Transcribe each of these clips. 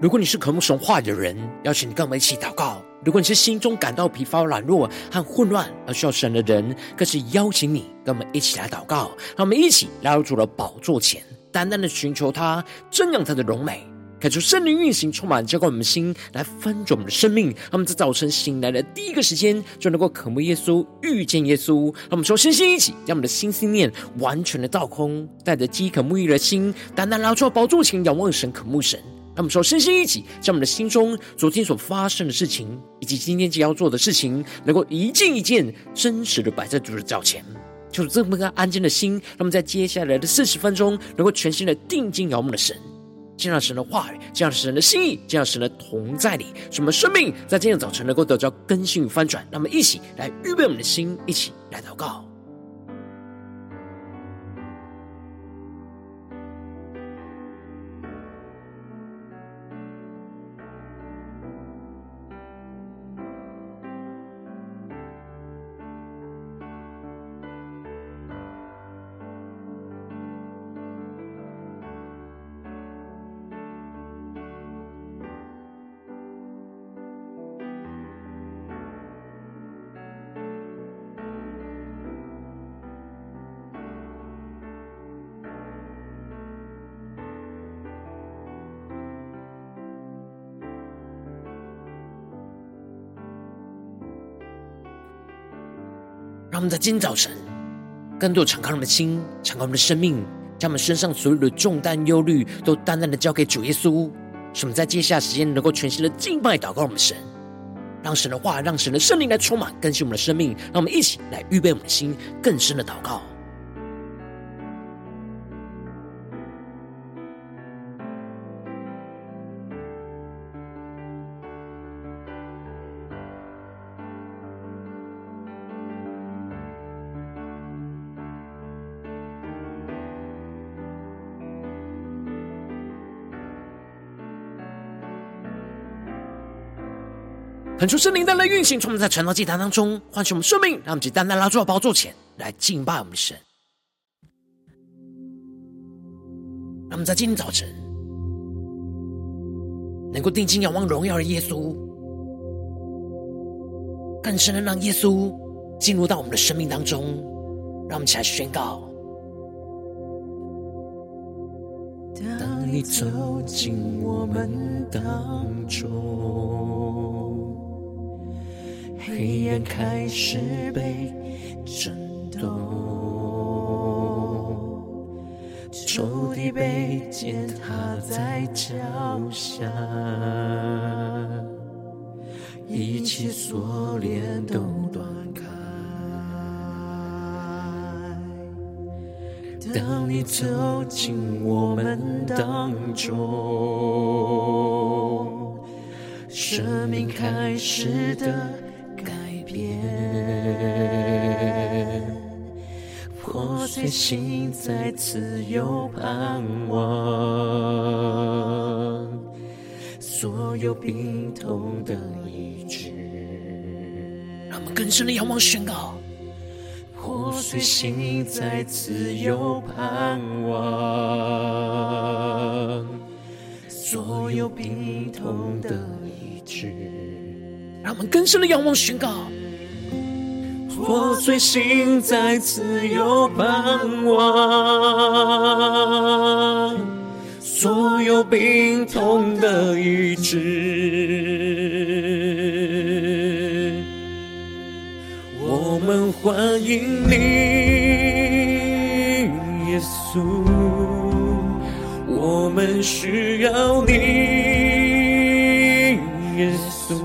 如果你是渴慕神话的人，邀请你跟我们一起祷告；如果你是心中感到疲乏、软弱和混乱而需要神的人，更是邀请你跟我们一起来祷告。让我们一起来到主的宝座前，单单的寻求他，瞻仰他的荣美，感受圣灵运行，充满浇灌我们的心，来翻转我们的生命。让我们在早晨醒来的第一个时间，就能够渴慕耶稣、遇见耶稣。让我们说，身心一起，将我们的心思念完全的倒空，带着饥渴沐浴的心，单单来到宝座前，仰望神、渴慕神。让我们说，身心一起，将我们的心中昨天所发生的事情，以及今天将要做的事情，能够一件一件真实的摆在主的脚前，就是这么个安静的心。让我们在接下来的四十分钟，能够全心的定睛仰望的神，这样神的话语，这样神的心意，这样神的同在里，使我们生命在今天早晨能够得到更新与翻转。那么一起来预备我们的心，一起来祷告。让我们在今早晨，更多敞开我们的心，敞开我们的生命，将我们身上所有的重担、忧虑，都淡淡的交给主耶稣。使我们在接下来时间，能够全新的敬拜、祷告我们神，让神的话，让神的圣灵来充满、更新我们的生命。让我们一起来预备我们的心，更深的祷告。恳求圣灵带来运行，从我们在晨祷祭坛当中唤醒我们生命，让我们单单拉住宝座前来敬拜我们的神。让我们在今天早晨能够定睛仰望荣耀的耶稣，更深的让耶稣进入到我们的生命当中。让我们起来宣告：当你走进我们当中。黑暗开始被震动，仇敌被践踏在脚下，一切锁链都断开。当你走进我们当中，生命开始的。破碎心再次有盼望，所有病痛的医治。让我们更深的仰望宣告：破碎心再次有盼望，所有病痛的医治。让我们更深的仰望宣告。破碎心在自由盼望，所有病痛的医治。我们欢迎你，耶稣，我们需要你，耶稣。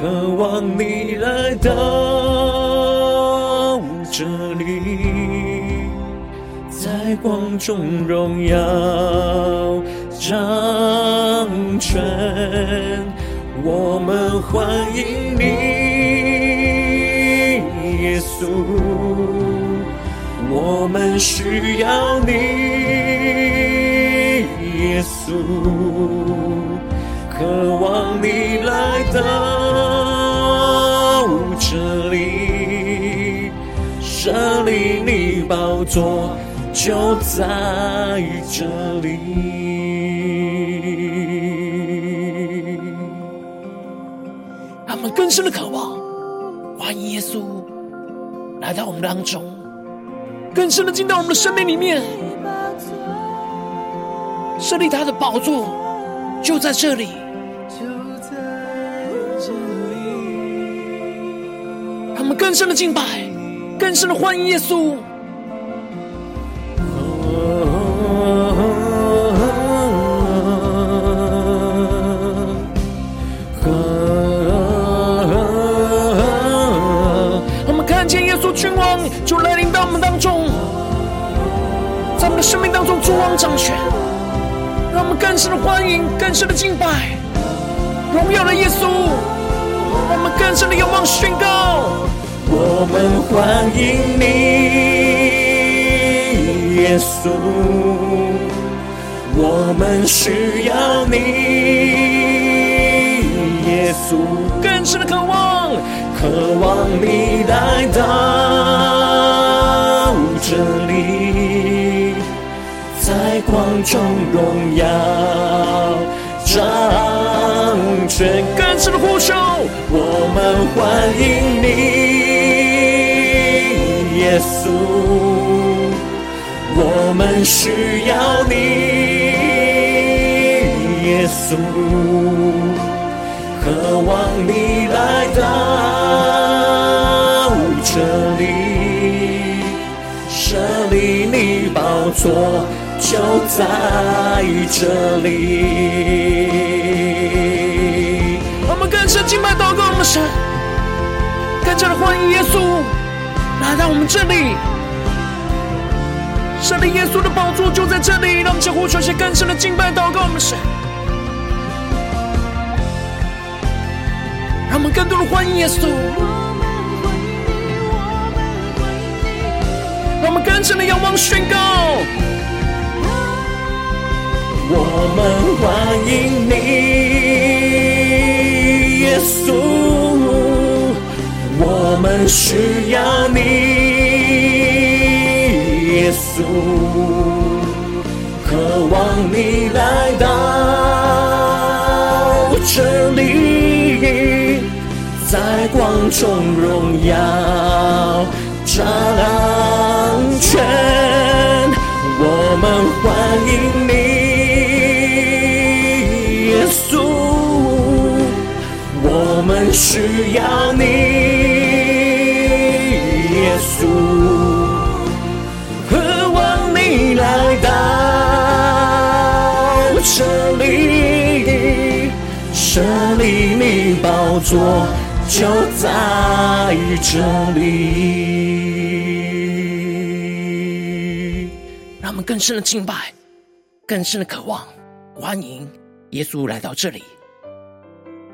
渴望你来到这里，在光中荣耀掌权。我们欢迎你，耶稣，我们需要你，耶稣。渴望你来到这里，这里你宝座就在这里。他们更深的渴望，欢迎耶稣来到我们当中，更深的进到我们的生命里面，设立他的宝座就在这里。更深的敬拜，更深的欢迎耶稣。就来临到我们当中，在我们的生命当中主王掌权，让我们更深的欢迎，更深的敬拜，荣耀的耶稣，让我们更深的仰望宣告，我们欢迎你，耶稣，我们需要你，耶稣，更深的渴望，渴望你来到。这里，在光中荣耀掌权，更深的呼求，我们欢迎你，耶稣，我们需要你，耶稣，渴望你来到这里。宝座就在这里。我们更深敬拜祷告我们神，更加的欢迎耶稣来到我们这里。神的耶稣的宝座就在这里，让我们将呼求些更深的敬拜祷告我们的神，让我们更多的欢迎耶稣。我们更深的仰望宣告，我们欢迎你，耶稣，我们需要你，耶稣，渴望你来到这里，在光中荣耀掌权，我们欢迎你，耶稣，我们需要你，耶稣，渴望你来到这里，设立你宝座就在这里。让我们更深的敬拜，更深的渴望，欢迎耶稣来到这里，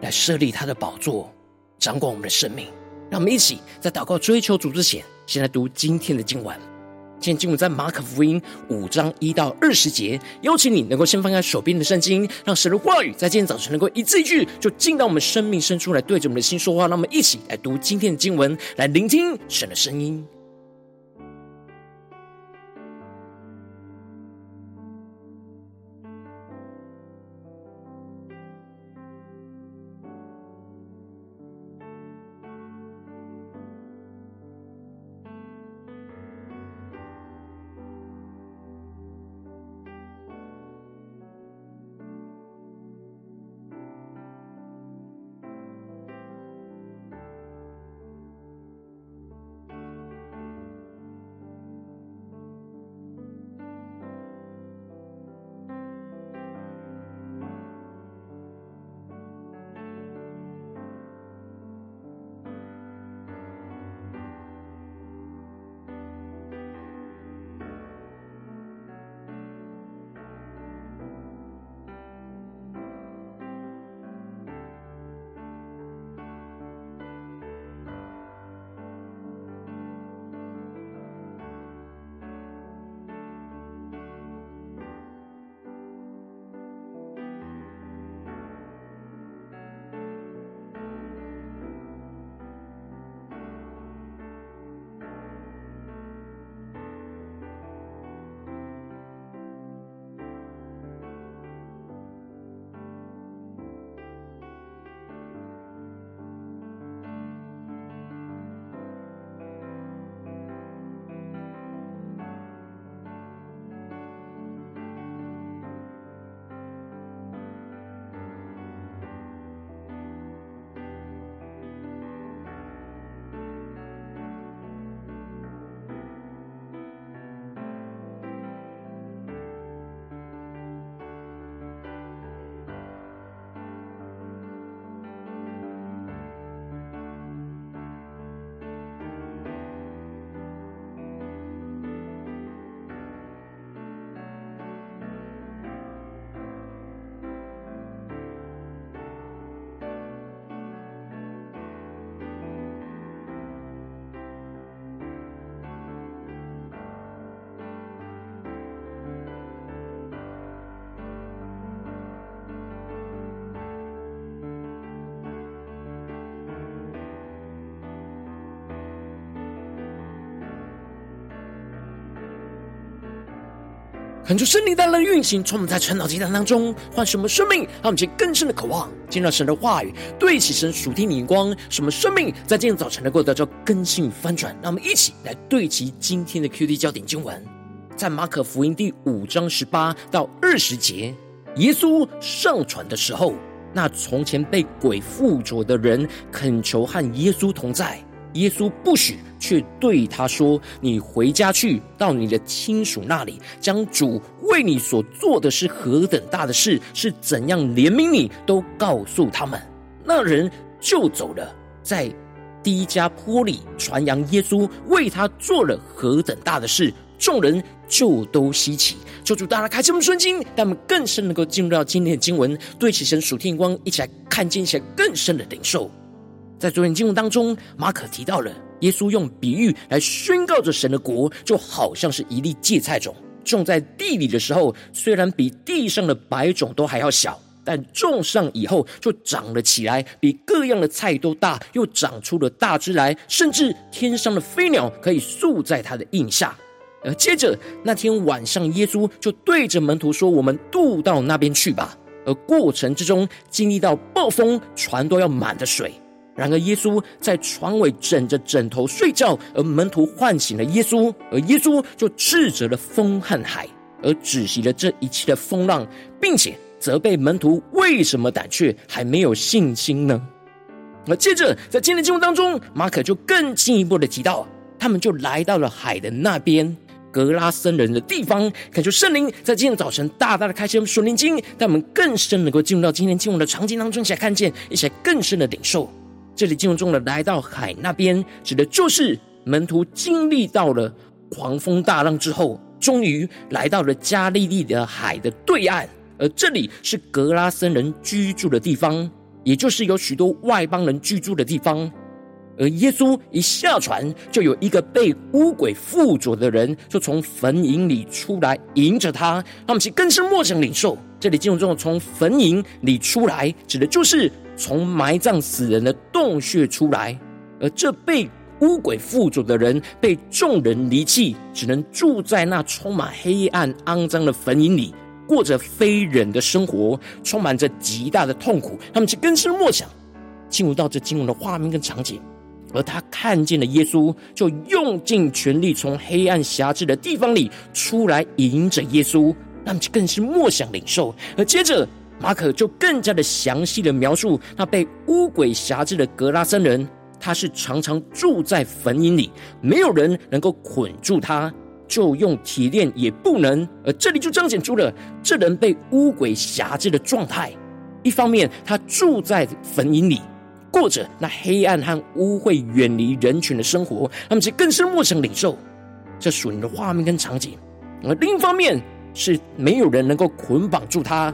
来设立他的宝座，掌管我们的生命。让我们一起在祷告追求主之前，先来读今天的经文。今天经文在马可福音五章一到二十节。邀请你能够先翻开手边的圣经，让神的话语在今天早晨能够一字一句，就进到我们生命深处来，对着我们的心说话。让我们一起来读今天的经文，来聆听神的声音。看出圣灵带来的运行，充满在晨祷祭坛当中，换什么生命，让我们更深的渴望，见到神的话语，对齐神属天的眼光，什么生命在今天早晨能够得到更新与翻转。让我们一起来对齐今天的 QD 焦点经文，在马可福音第五章十八到二十节，耶稣上船的时候，那从前被鬼附着的人恳求和耶稣同在。耶稣不许，却对他说：“你回家去，到你的亲属那里，将主为你所做的是何等大的事，是怎样怜悯你，都告诉他们。”那人就走了，在低加坡里传扬耶稣为他做了何等大的事，众人就都稀奇。求主大家开启我们的心，让我们更深能够进入到今天的经文，对齐神属天光，一起来看见一些更深的领受。在昨天经文当中，马可提到了耶稣用比喻来宣告着神的国，就好像是一粒芥菜种种在地里的时候，虽然比地上的百种都还要小，但种上以后就长了起来，比各样的菜都大，又长出了大枝来，甚至天上的飞鸟可以宿在它的荫下。而接着那天晚上，耶稣就对着门徒说：“我们渡到那边去吧。”而过程之中经历到暴风，船都要满的水。然而，耶稣在床尾枕着枕头睡觉，而门徒唤醒了耶稣，而耶稣就斥责了风和海，而止息了这一切的风浪，并且责备门徒为什么胆怯，还没有信心呢？而接着，在今天的经文当中，马可就更进一步的提到，他们就来到了海的那边，格拉森人的地方，恳求圣灵在今天早晨大大的开启我们属灵经，让我们更深能够进入到今天经文的场景当中，一起来看见，一起来更深的领受。这里经文中的来到海那边，指的就是门徒经历到了狂风大浪之后，终于来到了加利利的海的对岸，而这里是格拉森人居住的地方，也就是有许多外邦人居住的地方。而耶稣一下船，就有一个被污鬼附着的人，就从坟茔里出来迎着他。他们其更是默想领受。这里经文中的从坟茔里出来，指的就是。从埋葬死人的洞穴出来，而这被污鬼附着的人被众人离弃，只能住在那充满黑暗、肮脏的坟茔里，过着非人的生活，充满着极大的痛苦。他们就更深默想，进入到这经文的画面跟场景，而他看见了耶稣，就用尽全力从黑暗狭窄的地方里出来迎着耶稣，他们就更是默想领受，而接着。马可就更加的详细的描述那被污鬼辖制的格拉森人，他是常常住在坟茔里，没有人能够捆住他，就用铁链也不能。而这里就彰显出了这人被污鬼辖制的状态。一方面，他住在坟茔里，过着那黑暗和污秽、远离人群的生活，他们是更深陌生领受这属灵的画面跟场景。而另一方面，是没有人能够捆绑住他。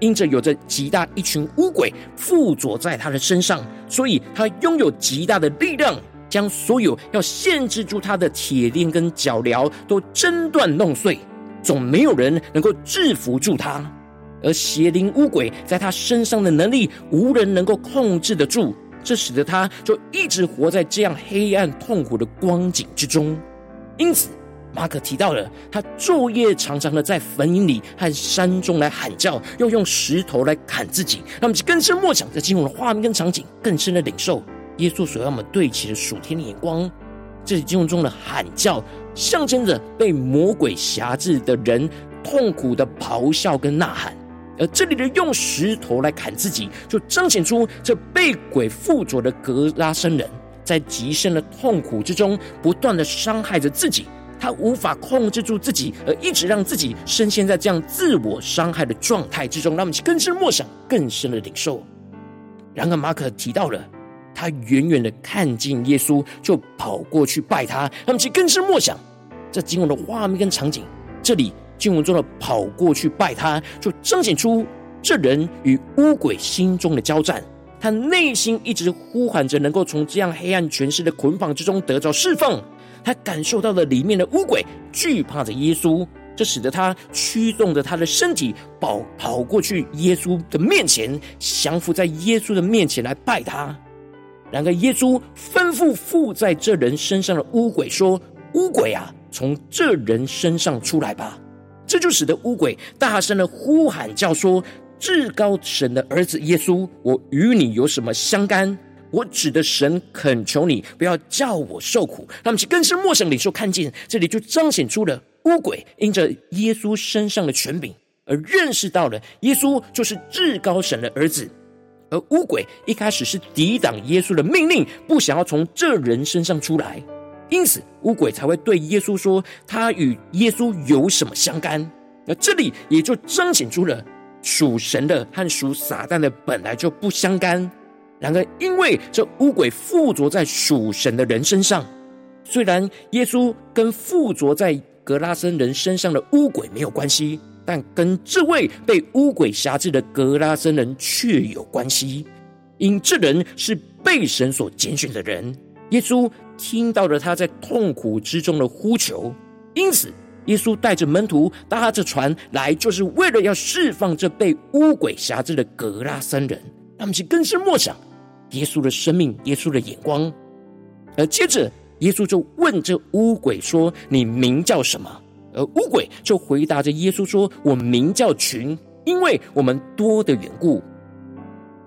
因着有着极大一群污鬼附着在他的身上，所以他拥有极大的力量，将所有要限制住他的铁链跟脚镣都挣断弄碎，总没有人能够制服住他。而邪灵污鬼在他身上的能力，无人能够控制得住，这使得他就一直活在这样黑暗痛苦的光景之中。因此。马可提到了他昼夜常常的在坟茔里和山中来喊叫，又用石头来砍自己。那么就更深默想，在进入的画面跟场景，更深的领受耶稣所要我们对齐的属天的眼光。这里经文中的喊叫，象征着被魔鬼辖制的人痛苦的咆哮跟呐喊；而这里的用石头来砍自己，就彰显出这被鬼附着的格拉森人，在极深的痛苦之中，不断的伤害着自己。他无法控制住自己，而一直让自己深陷在这样自我伤害的状态之中，让我们更深默想、更深的领受。然而，马可提到了他远远的看见耶稣，就跑过去拜他，让我们更深默想这经文的画面跟场景。这里经文中的跑过去拜他，就彰显出这人与乌鬼心中的交战。他内心一直呼喊着，能够从这样黑暗权势的捆绑之中得着释放。他感受到了里面的乌鬼惧怕着耶稣，这使得他驱动着他的身体跑跑过去耶稣的面前，降服在耶稣的面前来拜他。然而耶稣吩咐附在这人身上的乌鬼说：“乌鬼啊，从这人身上出来吧。”这就使得乌鬼大声的呼喊叫说：“至高神的儿子耶稣，我与你有什么相干？我指的神恳求你，不要叫我受苦。”那么，其更是默想领受看见，这里就彰显出了乌鬼因着耶稣身上的权柄而认识到了耶稣就是至高神的儿子。而乌鬼一开始是抵挡耶稣的命令，不想要从这人身上出来。因此，污鬼才会对耶稣说：“他与耶稣有什么相干？”那这里也就彰显出了属神的和属撒旦的本来就不相干。然而，因为这乌鬼附着在属神的人身上，虽然耶稣跟附着在格拉森人身上的乌鬼没有关系，但跟这位被乌鬼辖制的格拉森人却有关系，因这人是被神所拣选的人。耶稣听到了他在痛苦之中的呼求，因此耶稣带着门徒搭着船来，就是为了要释放这被污鬼辖制的格拉森人。他们就更深默想耶稣的生命、耶稣的眼光。而接着耶稣就问这污鬼说：“你名叫什么？”而污鬼就回答着耶稣说：“我名叫群，因为我们多的缘故。”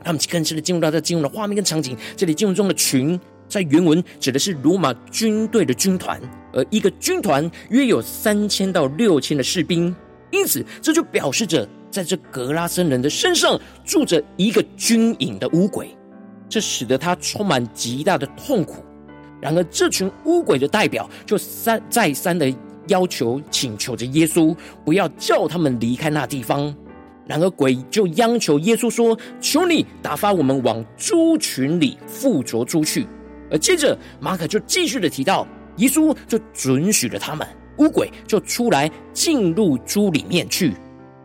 他们就更深的进入到这进入的画面跟场景。这里进入中的群。在原文指的是罗马军队的军团，而一个军团约有三千到六千的士兵，因此这就表示着，在这格拉森人的身上住着一个军营的乌鬼，这使得他充满极大的痛苦。然而，这群乌鬼的代表就三再三的要求、请求着耶稣，不要叫他们离开那地方。然而，鬼就央求耶稣说：“求你打发我们往猪群里附着出去。”而接着，马可就继续的提到，耶稣就准许了他们，乌鬼就出来进入猪里面去。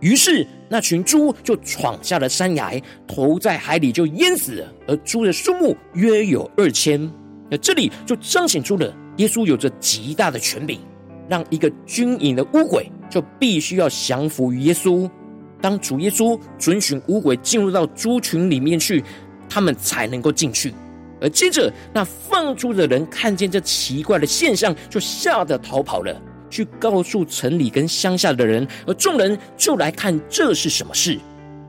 于是，那群猪就闯下了山崖，投在海里就淹死了。而猪的数目约有二千。那这里就彰显出了耶稣有着极大的权柄，让一个军营的乌鬼就必须要降服于耶稣。当主耶稣准许乌鬼进入到猪群里面去，他们才能够进去。而接着，那放猪的人看见这奇怪的现象，就吓得逃跑了，去告诉城里跟乡下的人。而众人就来看这是什么事。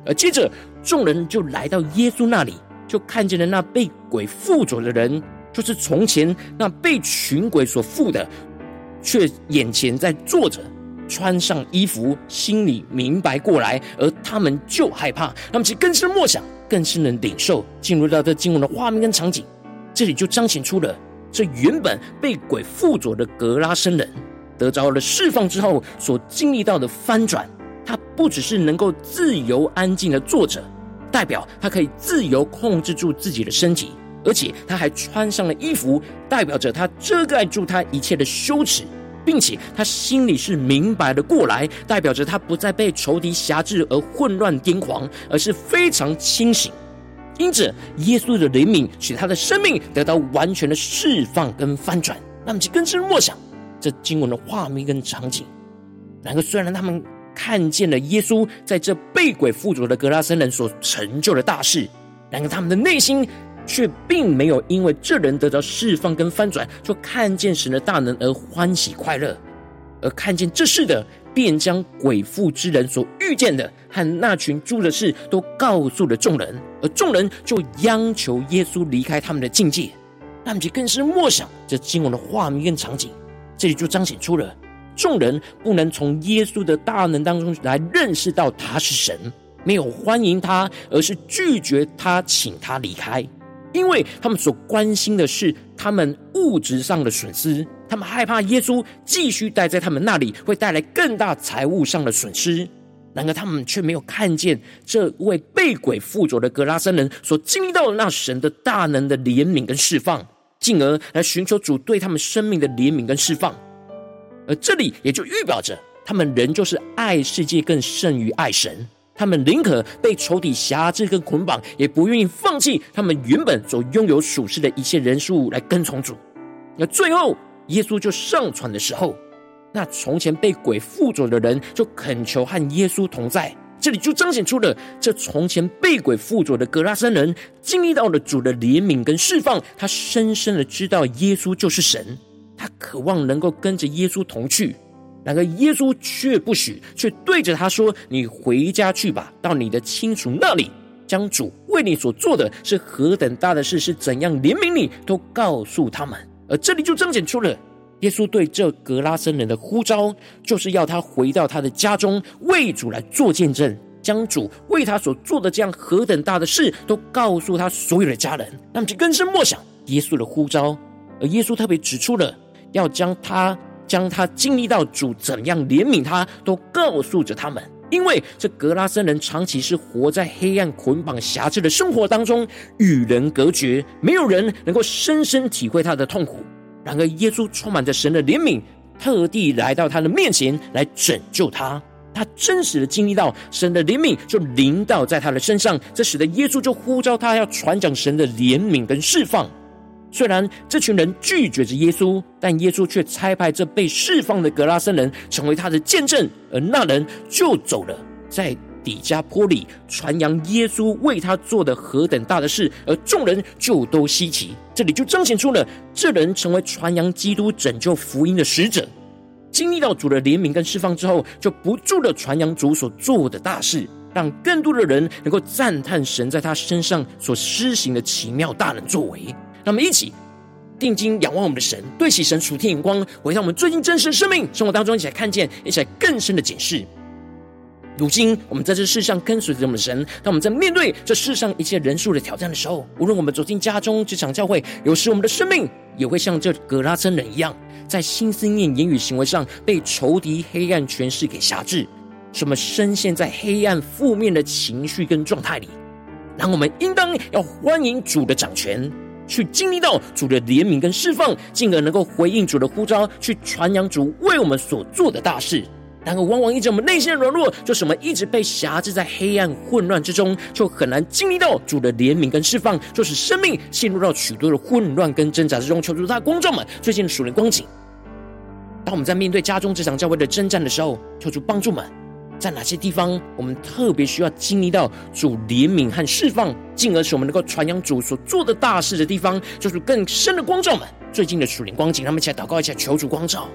而接着，众人就来到耶稣那里，就看见了那被鬼附着的人，就是从前那被群鬼所附的，却眼前在坐着，穿上衣服，心里明白过来，而他们就害怕，他们其实更深默想。更是能领受进入到这经文的画面跟场景，这里就彰显出了这原本被鬼附着的格拉森人得着了释放之后所经历到的翻转。他不只是能够自由安静的坐着，代表他可以自由控制住自己的身体，而且他还穿上了衣服，代表着他遮盖住他一切的羞耻。并且他心里是明白的过来，代表着他不再被仇敌辖制而混乱癫狂，而是非常清醒。因着耶稣的怜悯，使他的生命得到完全的释放跟翻转。那么就更深默想这经文的画面跟场景。然而，虽然他们看见了耶稣在这被鬼附着的格拉森人所成就的大事，然而他们的内心。却并没有因为这人得到释放跟翻转，就看见神的大能而欢喜快乐，而看见这事的，便将鬼附之人所遇见的和那群猪的事都告诉了众人，而众人就央求耶稣离开他们的境界。他们就更是默想这经文的画面跟场景，这里就彰显出了众人不能从耶稣的大能当中来认识到他是神，没有欢迎他，而是拒绝他，请他离开。因为他们所关心的是他们物质上的损失，他们害怕耶稣继续待在他们那里会带来更大财务上的损失。然而他们却没有看见这位被鬼附着的格拉森人所经历到那神的大能的怜悯跟释放，进而来寻求主对他们生命的怜悯跟释放。而这里也就预表着他们仍旧是爱世界更胜于爱神。他们宁可被仇敌辖制跟捆绑，也不愿意放弃他们原本所拥有属世的一切人数来跟从主。那最后，耶稣就上船的时候，那从前被鬼附着的人就恳求和耶稣同在。这里就彰显出了这从前被鬼附着的革拉森人经历到了主的怜悯跟释放，他深深的知道耶稣就是神，他渴望能够跟着耶稣同去。然而耶稣却不许，却对着他说：“你回家去吧，到你的亲属那里，将主为你所做的是何等大的事，是怎样怜悯你，都告诉他们。”而这里就彰显出了耶稣对这格拉森人的呼召，就是要他回到他的家中，为主来做见证，将主为他所做的这样何等大的事，都告诉他所有的家人。那么就更深莫想耶稣的呼召，而耶稣特别指出了要将他。将他经历到主怎样怜悯他，都告诉着他们。因为这格拉森人长期是活在黑暗捆绑辖制的生活当中，与人隔绝，没有人能够深深体会他的痛苦。然而，耶稣充满着神的怜悯，特地来到他的面前来拯救他。他真实的经历到神的怜悯，就临到在他的身上，这使得耶稣就呼召他要传讲神的怜悯跟释放。虽然这群人拒绝着耶稣，但耶稣却差派这被释放的格拉森人成为他的见证，而那人就走了，在底加坡里传扬耶稣为他做的何等大的事，而众人就都稀奇。这里就彰显出了这人成为传扬基督拯救福音的使者，经历到主的怜悯跟释放之后，就不住的传扬主所做的大事，让更多的人能够赞叹神在他身上所施行的奇妙大能作为。让我们一起定睛仰望我们的神，对齐神属天眼光，回到我们最近真实的生命生活当中，一起来看见，一起来更深的解释。如今我们在这世上跟随着我们的神，当我们在面对这世上一切人数的挑战的时候，无论我们走进家中、职场、教会，有时我们的生命也会像这格拉森人一样，在心思念、言语、行为上被仇敌黑暗权势给辖制，使我们深陷在黑暗负面的情绪跟状态里。然后我们应当要欢迎主的掌权。去经历到主的怜悯跟释放，进而能够回应主的呼召，去传扬主为我们所做的大事。然而，往往因着我们内心的软弱，就是我们一直被辖制在黑暗混乱之中，就很难经历到主的怜悯跟释放，就使生命陷入到许多的混乱跟挣扎之中。求主他公众们最近的属灵光景。当我们在面对家中这场教会的征战的时候，求主帮助们。在哪些地方，我们特别需要经历到主怜悯和释放，进而使我们能够传扬主所做的大事的地方，就是更深的光照们。最近的属灵光景，他们一起来祷告一下，求主光照。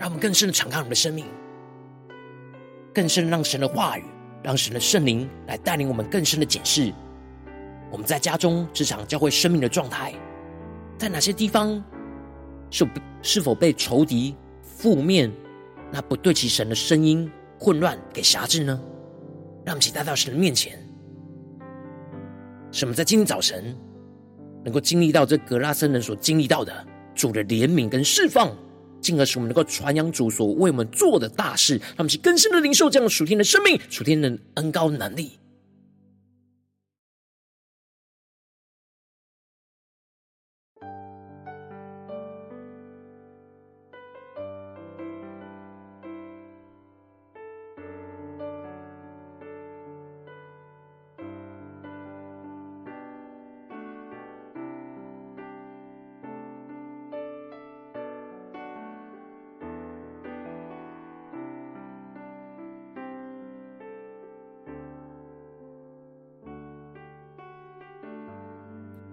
让我们更深的敞开我们的生命，更深让神的话语，让神的圣灵来带领我们更深的检视我们在家中、职场、教会生命的状态，在哪些地方是是否被仇敌负面那不对齐神的声音混乱给辖制呢？让我们一起带到神的面前，什么在今天早晨能够经历到这格拉森人所经历到的主的怜悯跟释放。进而使我们能够传扬主所为我们做的大事，他们是更深的领受这样的属天的生命、属天的恩高能力。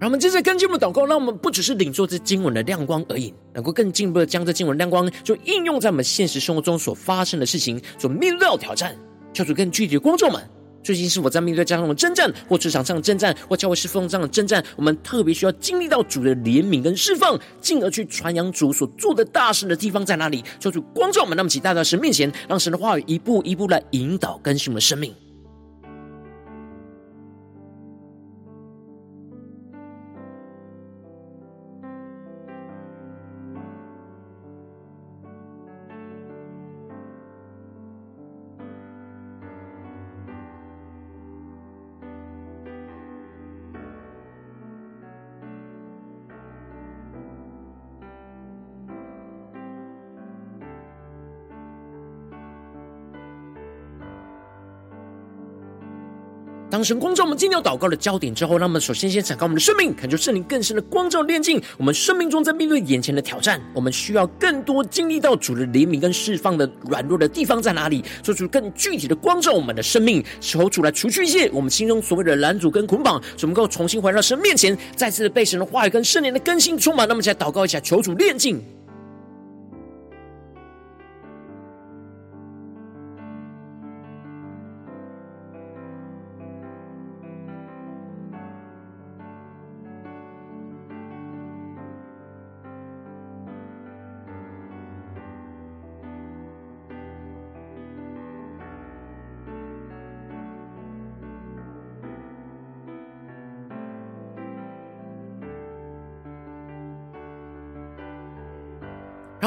让我们接着更进一步祷告，让我们不只是领受这经文的亮光而已，能够更进一步的将这经文亮光就应用在我们现实生活中所发生的事情，所面对的挑战，求主更具体的光照们。最近是否在面对这样的征战，或职场上的征战，或教会侍奉上的征战？我们特别需要经历到主的怜悯跟释放，进而去传扬主所做的大事的地方在哪里？求主光照我们，那么起带到神面前，让神的话语一步一步来引导更新我们的生命。当神光照我们今天要祷告的焦点之后，让我们首先先敞开我们的生命，恳求圣灵更深的光照炼净我们生命中在面对眼前的挑战，我们需要更多经历到主的怜悯跟释放的软弱的地方在哪里？做出更具体的光照我们的生命，求主来除去一些我们心中所谓的拦阻跟捆绑，使我们能够重新回到神面前，再次被神的话语跟圣灵的更新充满。那么，再祷告一下，求主炼净。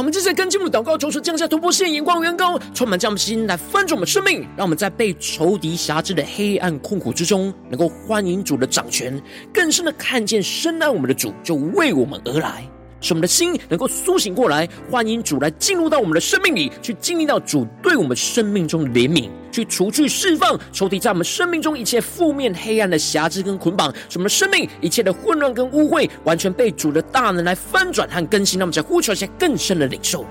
我们正在跟进我们祷告，求主降下突破性眼光，远高，充满将我们心来翻转我们生命，让我们在被仇敌辖制的黑暗困苦之中，能够欢迎主的掌权，更深的看见深爱我们的主就为我们而来，使我们的心能够苏醒过来，欢迎主来进入到我们的生命里，去经历到主对我们生命中的怜悯。去除去释放仇敌在我们生命中一切负面黑暗的瑕疵跟捆绑，使我们的生命一切的混乱跟污秽，完全被主的大能来翻转和更新。让我们再呼求一下更深的领受。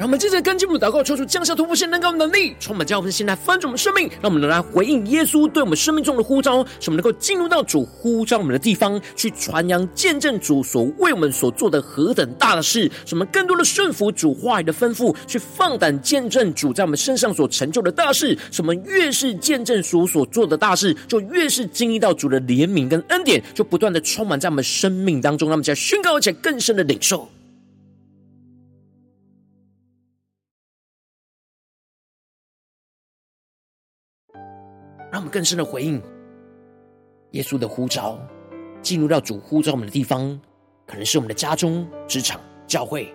让我们接着跟进我们的祷告，求主降下突破性能高能力，充满教会，现在翻转我们生命，让我们能来回应耶稣对我们生命中的呼召，使我们能够进入到主呼召。我们的地方，去传扬见证主所为我们所做的何等大的事，使我们更多的顺服主话语的吩咐，去放胆见证主在我们身上所成就的大事。使我们越是见证主所做的大事，就越是经历到主的怜悯跟恩典，就不断的充满在我们生命当中，让我们在宣告而且更深的领受。更深的回应耶稣的呼召，进入到主呼召我们的地方，可能是我们的家中、职场、教会。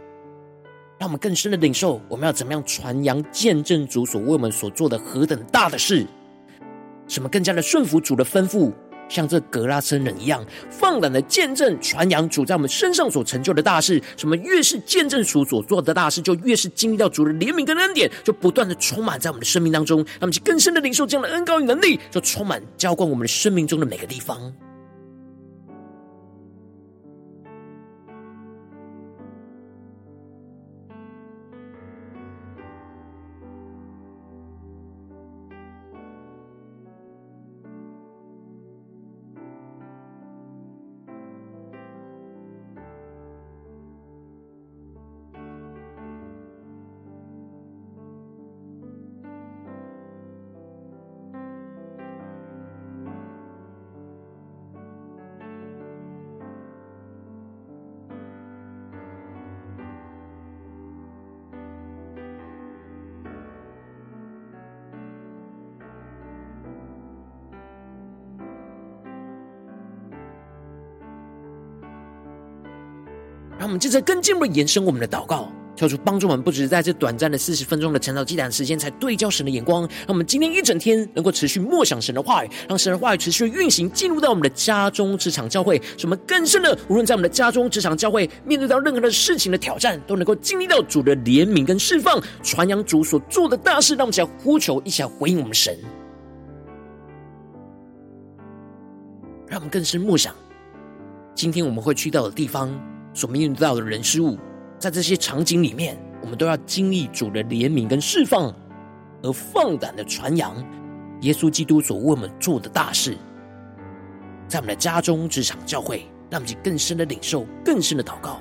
让我们更深的领受，我们要怎么样传扬、见证主所为我们所做的何等大的事，什么更加的顺服主的吩咐。像这格拉森人一样，放胆的见证传扬主在我们身上所成就的大事。什么越是见证主所做的大事，就越是经历到主的怜悯跟恩典，就不断的充满在我们的生命当中。那么，更深的领受这样的恩高与能力，就充满浇灌我们的生命中的每个地方。让我们接着更进一步延伸我们的祷告，跳出帮助我们，不只是在这短暂的四十分钟的晨祷祭坛时间，才对焦神的眼光。让我们今天一整天能够持续默想神的话语，让神的话语持续运行，进入到我们的家中、职场、教会，使我们更深的，无论在我们的家中、职场、教会，面对到任何的事情的挑战，都能够经历到主的怜悯跟释放，传扬主所做的大事。让我们一起来呼求，一起来回应我们神。让我们更深默想，今天我们会去到的地方。所面对到的人事物，在这些场景里面，我们都要经历主的怜悯跟释放，而放胆的传扬耶稣基督所为我们做的大事，在我们的家中、职场、教会，让我们更深的领受、更深的祷告。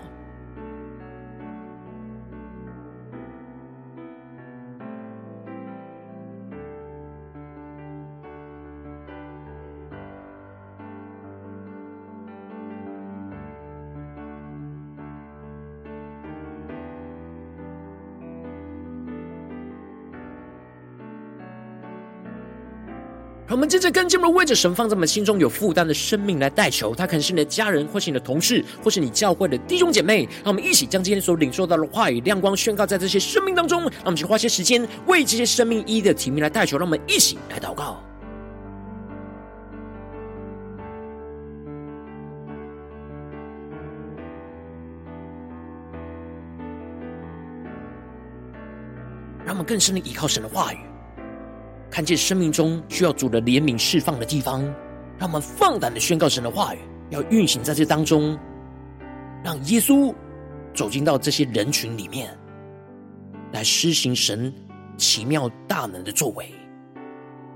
我们接着跟进我们为着神放在我们心中有负担的生命来代求，他可能是你的家人，或是你的同事，或是你教会的弟兄姐妹。让我们一起将今天所领受到的话语亮光宣告在这些生命当中。让我们去花些时间为这些生命一的提名来代求。让我们一起来祷告。让我们更深的依靠神的话语，看见生命中需要主的怜悯释放的地方，让我们放胆的宣告神的话语，要运行在这当中，让耶稣走进到这些人群里面，来施行神奇妙大能的作为，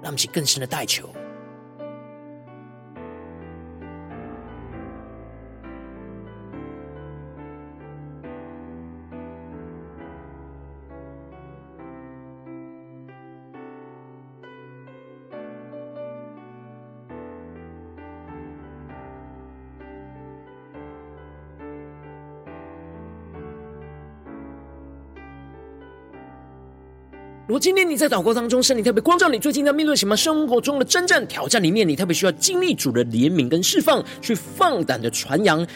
让我们起更深的代求。如果今天你在祷告当中，圣灵特别光照你，最近在面对什么生活中的征战挑战里面，你特别需要经历主的怜悯跟释放，去放胆的传扬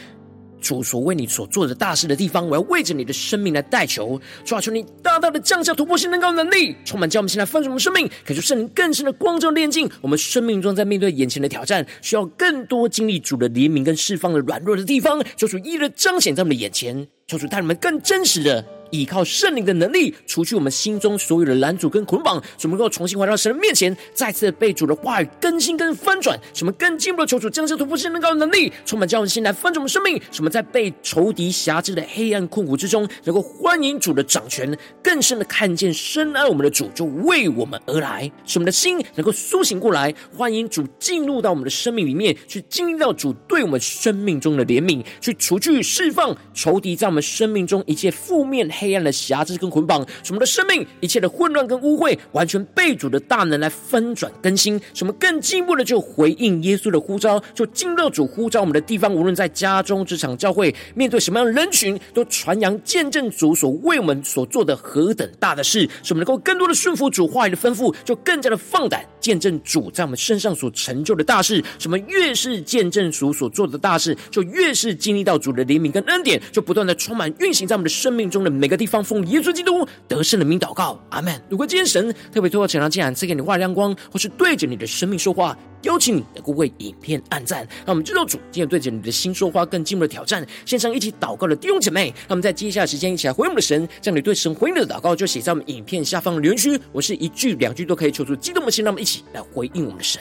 主所为你所做的大事的地方。我要为着你的生命来代求，求你大大的降下突破性能高能力，充满叫我们现在丰盛的生命，可以说圣灵更深的光照炼净我们生命中在面对眼前的挑战，需要更多经历主的怜悯跟释放的软弱的地方，求主一一的彰显在我们的眼前，求主带你们更真实的。依靠圣灵的能力，除去我们心中所有的拦阻跟捆绑，使我们能够重新回到神的面前，再次被主的话语更新跟翻转。使我们更进一步的求主将这突破性能高的能力，充满叫我们心来翻转我们生命。使我们在被仇敌辖制的黑暗困苦之中，能够欢迎主的掌权，更深的看见深爱我们的主就为我们而来。使我们的心能够苏醒过来，欢迎主进入到我们的生命里面，去经历到主对我们生命中的怜悯，去除去释放仇敌在我们生命中一切负面。黑暗的辖制跟捆绑，使我们的生命一切的混乱跟污秽，完全被主的大能来翻转更新。使我们更进一步的就回应耶稣的呼召，就进入主呼召我们的地方，无论在家中、职场、教会，面对什么样的人群，都传扬见证主所为我们所做的何等大的事。使我们能够更多的顺服主话语的吩咐，就更加的放胆见证主在我们身上所成就的大事。什么越是见证主所做的大事，就越是经历到主的怜悯跟恩典，就不断的充满运行在我们的生命中的每个地方。奉耶稣基督得胜的名祷告，阿门。如果今天神特别透过《晨光见证》赐给你话亮光，或是对着你的生命说话，邀请你能够为影片按赞，让我们知道主今天对着你的心说话，更进一步的挑战。线上一起祷告的弟兄姐妹，让我们在接下来时间一起来回应我们的神，将你对神回应的祷告就写在我们影片下方的留言区。我是一句两句都可以求出激动的心，让我们一起来回应我们的神。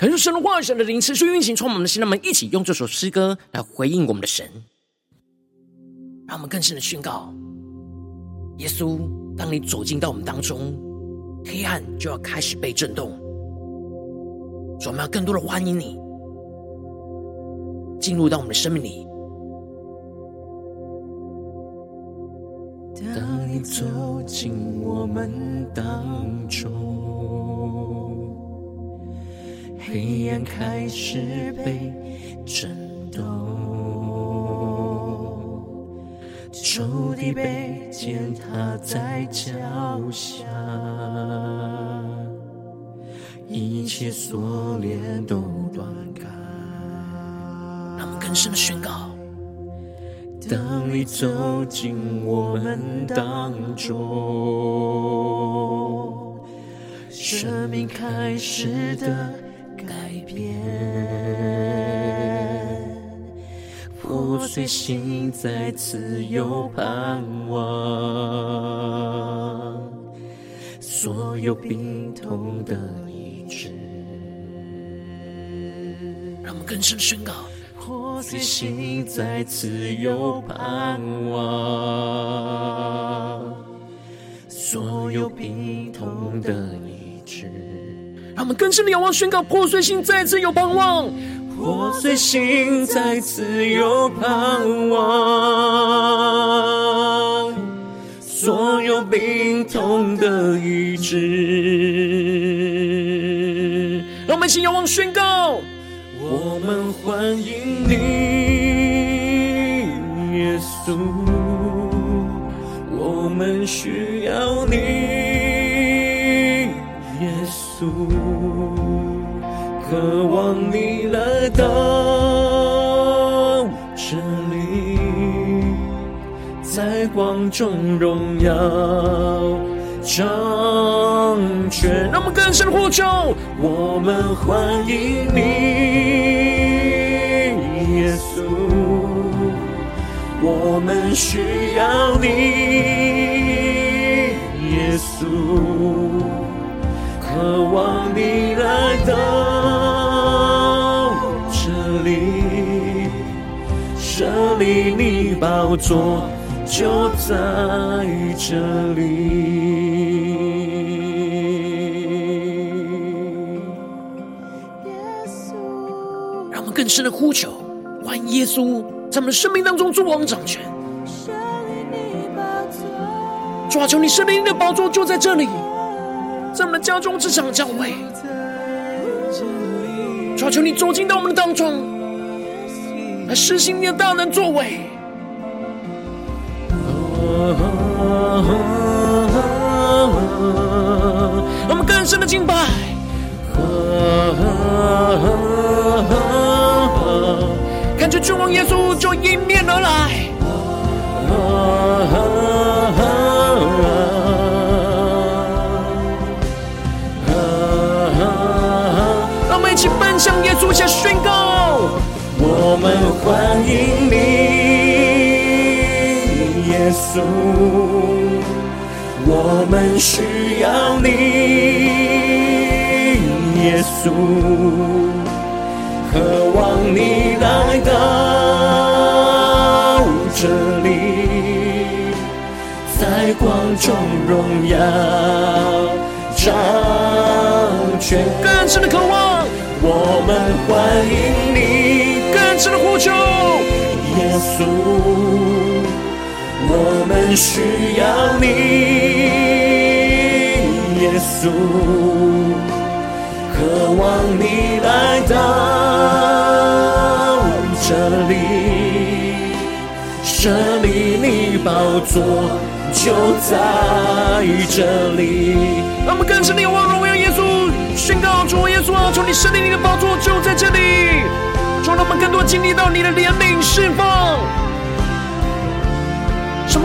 可是神的话语，神的灵持续运行，充满我们的心。那我们一起用这首诗歌来回应我们的神，让我们更深的宣告：耶稣，当你走进到我们当中，黑暗就要开始被震动。所以我们要更多的欢迎你进入到我们的生命里。当你走进我们当中。黑暗开始被震动，仇敌被践踏在脚下，一切锁链都断开。让我们更深的宣告：当你走进我们当中，生命开始的。破碎心再次有盼望，所有病痛的医治。让我们更深宣告：破碎心再次有盼望，所有病痛的医治。让我们更深的仰望宣告：破碎心再次有盼望。破碎心再次有盼望，所有病痛的医治。让我们一起仰望宣告，我们欢迎你，耶稣，我们需要你，渴望你来到这里，在光中荣耀掌权。让我们更深的呼求，我们欢迎你，耶稣，我们需要你，耶稣，渴望你来到。这里，这里你宝座就在这里。让我们更深的呼求，欢迎耶稣在我们的生命当中作王掌权。主啊，求你圣灵的宝座就在这里，在我们的家中、职场、教会。主啊，求你走进到我们的当中。来施行你的大能作为，我们更深的敬拜，耶稣，我们需要你，耶稣，渴望你来到这里，在光中荣耀掌权，更深的渴望，我们欢迎你。的呼求，耶稣，我们需要你，耶稣，渴望你来到这里，这里你宝座就在这里。让我们更深的仰望荣耀耶稣，宣告主耶稣啊，求你设立你的宝座就在这里。让我们更多经历到你的怜悯释放，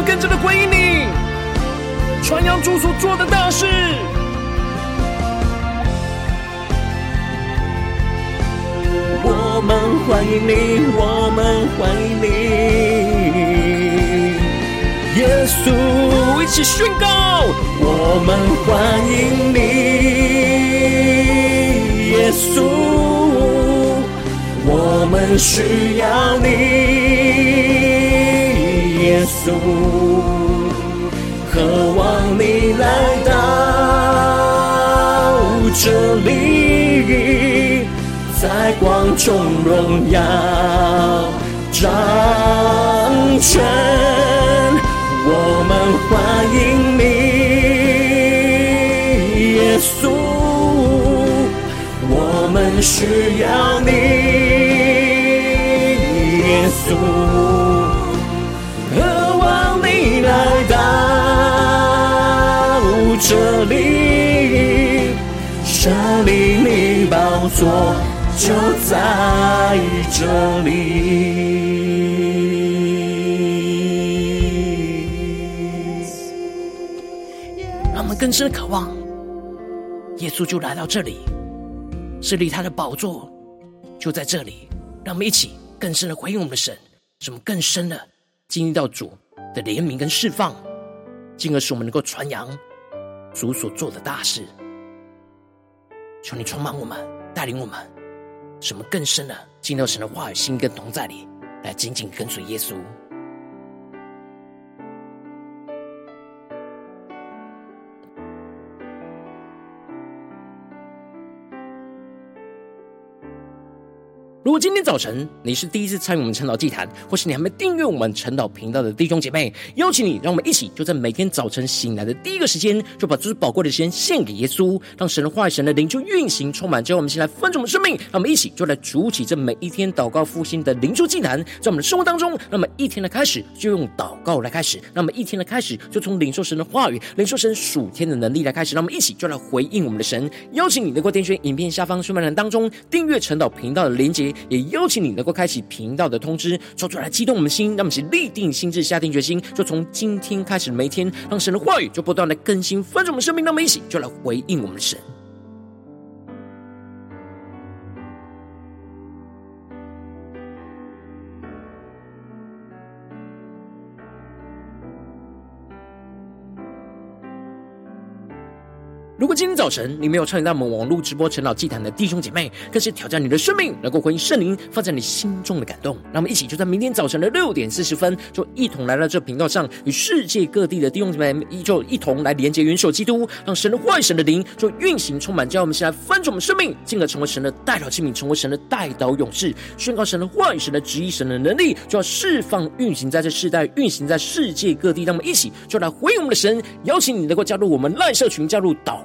更加的回应你，传扬主所做的大事。我们欢迎你，我们欢迎你，耶稣，一起宣告，我们欢迎你，耶稣。我们需要你，耶稣，渴望你来到这里，在光中荣耀掌权。我们欢迎你，耶稣，我们需要你。耶稣，来到这里，设立你宝座就在这里。让我们更深的渴望，耶稣就来到这里，设立他的宝座就在这里。让我们一起。更深的回应我们的神，使我们更深的经历到主的怜悯跟释放，进而使我们能够传扬主所做的大事。求你充满我们，带领我们，使我们更深的进入神的话语、心跟同在里，来紧紧跟随耶稣。如果今天早晨你是第一次参与我们晨祷祭坛，或是你还没订阅我们晨祷频道的弟兄姐妹，邀请你，让我们一起就在每天早晨醒来的第一个时间，就把最宝贵的时间献给耶稣，让神的话语、神的灵就运行充满。之后我们先来分盛我们生命，让我们一起就来筑起这每一天祷告复兴的灵修祭坛，在我们的生活当中，那么一天的开始就用祷告来开始，那么一天的开始就从领受神的话语、领受神属天的能力来开始，让我们一起就来回应我们的神。邀请你能够点选影片下方说明栏当中订阅晨祷频道的连结。也邀请你能够开启频道的通知，说出来激动我们的心，让我们一起立定心智，下定决心，就从今天开始，每一天让神的话语就不断的更新，翻转我们生命，让我们一起就来回应我们的神。如果今天早晨你没有参与到我们网络直播晨祷祭坛的弟兄姐妹，更是挑战你的生命，能够回应圣灵放在你心中的感动。让我们一起就在明天早晨的六点四十分，就一同来到这频道上，与世界各地的弟兄姐妹依旧一同来连接元首基督，让神的话语、神的灵就运行充满，叫我们先来翻转我们生命，进而成为神的代祷器皿，成为神的代祷勇士，宣告神的话语、神的旨意、神的能力，就要释放运行在这世代，运行在世界各地。让我们一起就来回应我们的神，邀请你能够加入我们赖社群，加入祷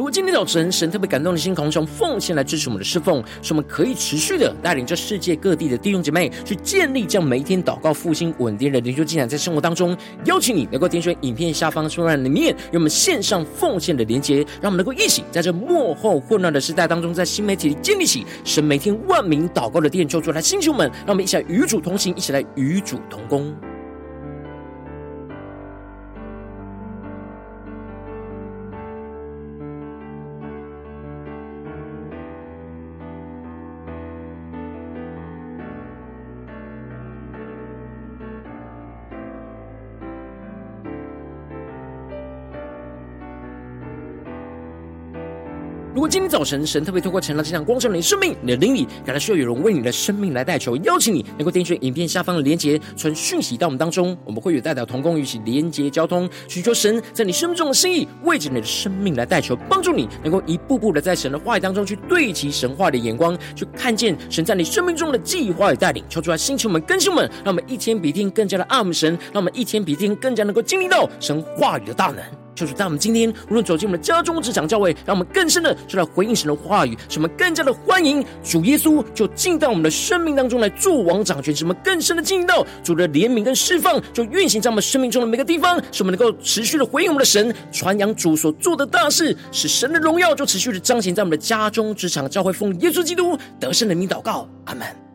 如果今天早晨神特别感动的心，同时奉献来支持我们的侍奉，使我们可以持续的带领着世界各地的弟兄姐妹去建立这样每一天祷告复兴稳定的灵修进展，在生活当中，邀请你能够点选影片下方说明里面有我们线上奉献的连结，让我们能够一起在这幕后混乱的时代当中，在新媒体里建立起神每天万名祷告的殿，就主来星球们，让我们一起来与主同行，一起来与主同工。今天早晨神特别透过晨祷这场光照你的生命，你的灵里感到需要有人为你的生命来代求，邀请你能够点选影片下方的连结，传讯息到我们当中，我们会有代表同工，与其连结交通，寻求神在你生命中的心意，为着你的生命来代求，帮助你能够一步步的在神的话语当中去对齐神话的眼光，去看见神在你生命中的计划与带领，求出来星球们、更新们，让我们一天比一天更加的爱慕神，让我们一天比一天更加能够经历到神话语的大能。就是在我们今天无论走进我们的家中、职场、教会，让我们更深的就来回应神的话语，使我们更加的欢迎主耶稣就进到我们的生命当中来做王掌权，使我们更深的进到主的怜悯跟释放，就运行在我们生命中的每个地方，使我们能够持续的回应我们的神，传扬主所做的大事，使神的荣耀就持续的彰显在我们的家中、职场、教会，奉耶稣基督得胜的名祷告，阿门。